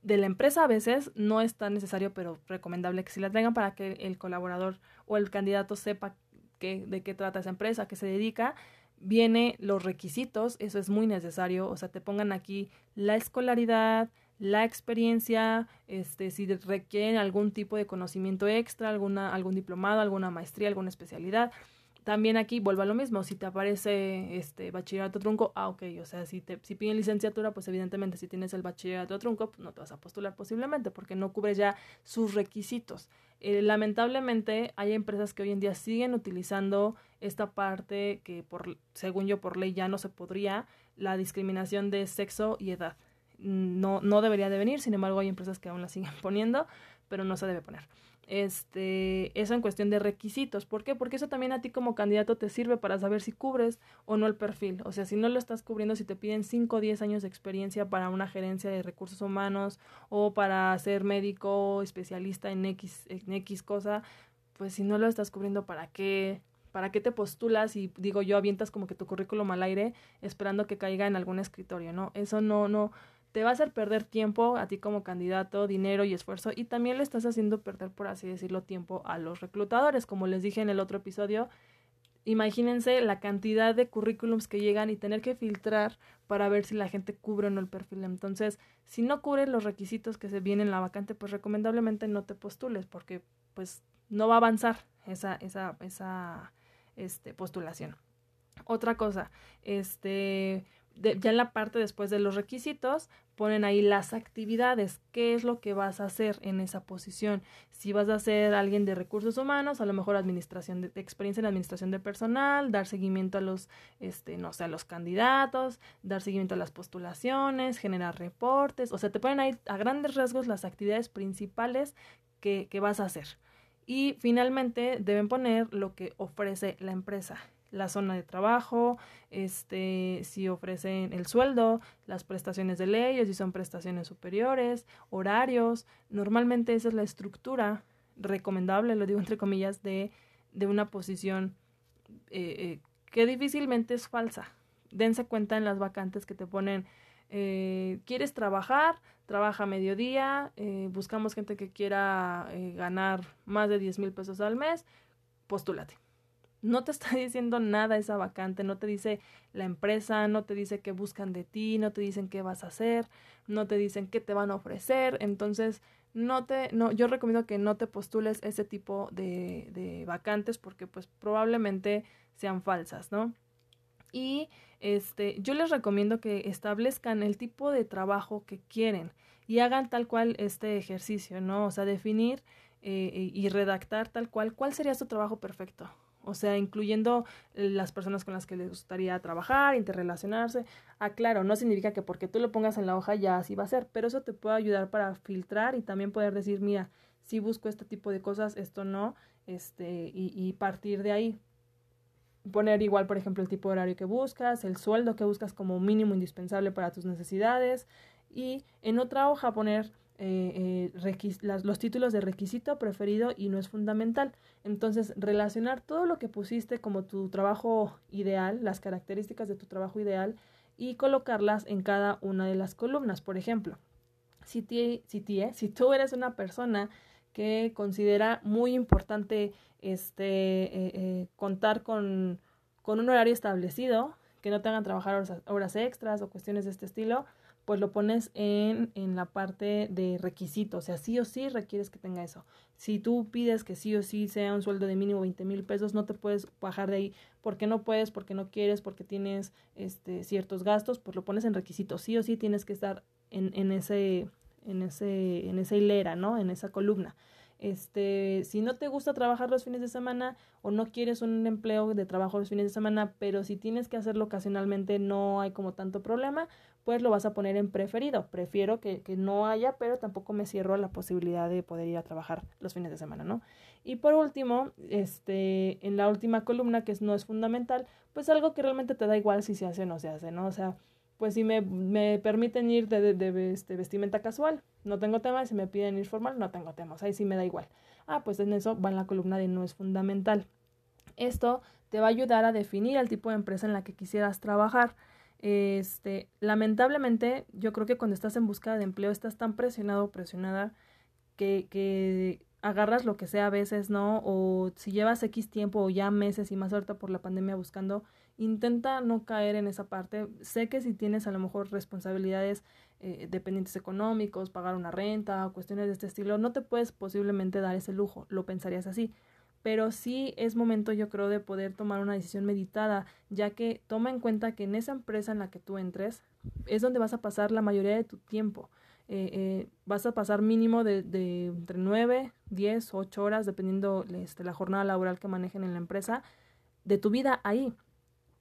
de la empresa a veces no es tan necesario, pero recomendable que si la traigan para que el colaborador o el candidato sepa qué, de qué trata esa empresa, a qué se dedica viene los requisitos, eso es muy necesario, o sea, te pongan aquí la escolaridad, la experiencia, este, si requieren algún tipo de conocimiento extra, alguna, algún diplomado, alguna maestría, alguna especialidad. También aquí vuelvo a lo mismo, si te aparece este bachillerato trunco, ah, ok, o sea, si te si piden licenciatura, pues evidentemente si tienes el bachillerato trunco, pues no te vas a postular posiblemente porque no cubre ya sus requisitos. Eh, lamentablemente hay empresas que hoy en día siguen utilizando esta parte que por según yo por ley ya no se podría, la discriminación de sexo y edad. No, no debería de venir, sin embargo hay empresas que aún la siguen poniendo, pero no se debe poner este, eso en cuestión de requisitos. ¿Por qué? Porque eso también a ti como candidato te sirve para saber si cubres o no el perfil. O sea, si no lo estás cubriendo, si te piden 5 o 10 años de experiencia para una gerencia de recursos humanos o para ser médico especialista en X, en X cosa, pues si no lo estás cubriendo, ¿para qué? ¿Para qué te postulas y digo yo avientas como que tu currículum al aire esperando que caiga en algún escritorio, ¿no? Eso no, no, te va a hacer perder tiempo a ti como candidato, dinero y esfuerzo y también le estás haciendo perder, por así decirlo, tiempo a los reclutadores. Como les dije en el otro episodio, imagínense la cantidad de currículums que llegan y tener que filtrar para ver si la gente cubre o no el perfil. Entonces, si no cubre los requisitos que se vienen en la vacante, pues recomendablemente no te postules porque pues no va a avanzar esa, esa, esa este, postulación. Otra cosa, este, ya en la parte después de los requisitos, ponen ahí las actividades, qué es lo que vas a hacer en esa posición. Si vas a ser alguien de recursos humanos, a lo mejor administración de, experiencia en administración de personal, dar seguimiento a los, este, no sé, a los candidatos, dar seguimiento a las postulaciones, generar reportes, o sea, te ponen ahí a grandes rasgos las actividades principales que, que vas a hacer. Y finalmente deben poner lo que ofrece la empresa la zona de trabajo, este, si ofrecen el sueldo, las prestaciones de ley o si son prestaciones superiores, horarios. Normalmente esa es la estructura recomendable, lo digo entre comillas, de, de una posición eh, eh, que difícilmente es falsa. Dense cuenta en las vacantes que te ponen, eh, ¿quieres trabajar? Trabaja a mediodía, buscamos gente que quiera ganar más de 10 mil pesos al mes, postúlate no te está diciendo nada esa vacante, no te dice la empresa, no te dice qué buscan de ti, no te dicen qué vas a hacer, no te dicen qué te van a ofrecer, entonces no te, no, yo recomiendo que no te postules ese tipo de, de vacantes porque pues probablemente sean falsas, ¿no? Y este, yo les recomiendo que establezcan el tipo de trabajo que quieren y hagan tal cual este ejercicio, ¿no? O sea, definir eh, y redactar tal cual cuál sería su trabajo perfecto o sea, incluyendo eh, las personas con las que les gustaría trabajar, interrelacionarse. Ah, claro, no significa que porque tú lo pongas en la hoja ya así va a ser, pero eso te puede ayudar para filtrar y también poder decir, mira, si busco este tipo de cosas, esto no, este, y, y partir de ahí. Poner igual, por ejemplo, el tipo de horario que buscas, el sueldo que buscas como mínimo indispensable para tus necesidades, y en otra hoja poner eh, eh los títulos de requisito preferido y no es fundamental. Entonces, relacionar todo lo que pusiste como tu trabajo ideal, las características de tu trabajo ideal y colocarlas en cada una de las columnas. Por ejemplo, si, si, eh, si tú eres una persona que considera muy importante este, eh, contar con, con, un horario establecido, que no te hagan trabajar horas extras o cuestiones de este estilo, pues lo pones en, en la parte de requisitos, o sea, sí o sí requieres que tenga eso. Si tú pides que sí o sí sea un sueldo de mínimo 20 mil pesos, no te puedes bajar de ahí porque no puedes, porque no quieres, porque tienes este, ciertos gastos, pues lo pones en requisitos. Sí o sí tienes que estar en, en, ese, en, ese, en esa hilera, ¿no? En esa columna. Este, si no te gusta trabajar los fines de semana o no quieres un empleo de trabajo los fines de semana, pero si tienes que hacerlo ocasionalmente no hay como tanto problema, pues lo vas a poner en preferido. Prefiero que, que no haya, pero tampoco me cierro a la posibilidad de poder ir a trabajar los fines de semana, ¿no? Y por último, este, en la última columna, que no es fundamental, pues algo que realmente te da igual si se hace o no se hace, ¿no? O sea, pues si me, me permiten ir de, de, este, vestimenta casual, no tengo tema, si me piden ir formal, no tengo temas, ahí sí me da igual. Ah, pues en eso va en la columna de no es fundamental. Esto te va a ayudar a definir el tipo de empresa en la que quisieras trabajar. Este, lamentablemente, yo creo que cuando estás en busca de empleo estás tan presionado o presionada que, que agarras lo que sea a veces, ¿no? O si llevas X tiempo o ya meses y más ahorita por la pandemia buscando, intenta no caer en esa parte. Sé que si tienes a lo mejor responsabilidades eh, dependientes económicos, pagar una renta, cuestiones de este estilo, no te puedes posiblemente dar ese lujo, lo pensarías así. Pero sí es momento, yo creo, de poder tomar una decisión meditada, ya que toma en cuenta que en esa empresa en la que tú entres es donde vas a pasar la mayoría de tu tiempo. Eh, eh, vas a pasar mínimo de, de entre 9, 10, 8 horas, dependiendo este, la jornada laboral que manejen en la empresa, de tu vida ahí.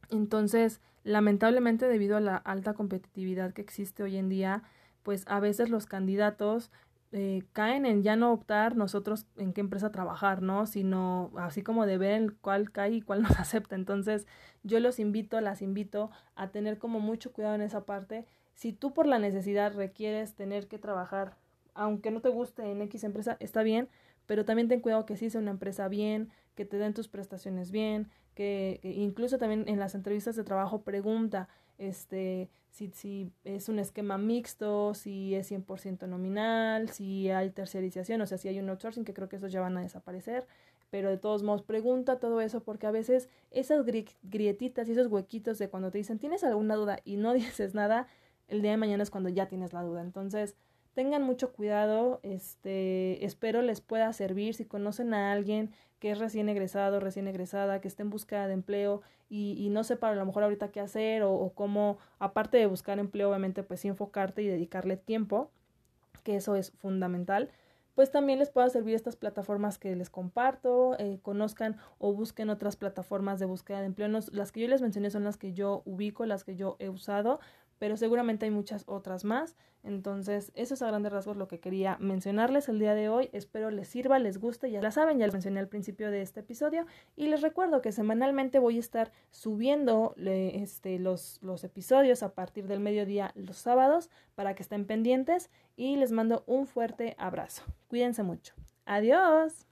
Entonces, lamentablemente debido a la alta competitividad que existe hoy en día, pues a veces los candidatos eh, caen en ya no optar nosotros en qué empresa trabajar, ¿no? Sino así como de ver cuál cae y cuál nos acepta. Entonces, yo los invito, las invito a tener como mucho cuidado en esa parte. Si tú por la necesidad requieres tener que trabajar, aunque no te guste en X empresa, está bien, pero también ten cuidado que sí sea una empresa bien, que te den tus prestaciones bien, que, incluso también en las entrevistas de trabajo pregunta este si, si es un esquema mixto, si es 100% nominal, si hay terciarización, o sea, si hay un outsourcing, que creo que esos ya van a desaparecer, pero de todos modos pregunta todo eso porque a veces esas grietitas y esos huequitos de cuando te dicen tienes alguna duda y no dices nada, el día de mañana es cuando ya tienes la duda. Entonces, tengan mucho cuidado, este, espero les pueda servir si conocen a alguien que es recién egresado, recién egresada, que esté en búsqueda de empleo y, no sepa a lo mejor ahorita qué hacer o, cómo, aparte de buscar empleo, obviamente, pues enfocarte y dedicarle tiempo, que eso es fundamental pues también les pueda servir estas plataformas que les comparto, eh, conozcan o busquen otras plataformas de búsqueda de empleo. las que yo les mencioné son las que yo ubico, las que yo he usado, pero seguramente hay muchas otras más. Entonces, eso es a grandes rasgos lo que quería mencionarles el día de hoy. Espero les sirva, les guste, ya la saben, ya lo mencioné al principio de este episodio. Y les recuerdo que semanalmente voy a estar subiendo este, los, los episodios a partir del mediodía los sábados para que estén pendientes y les mando un fuerte abrazo. Cuídense mucho. Adiós.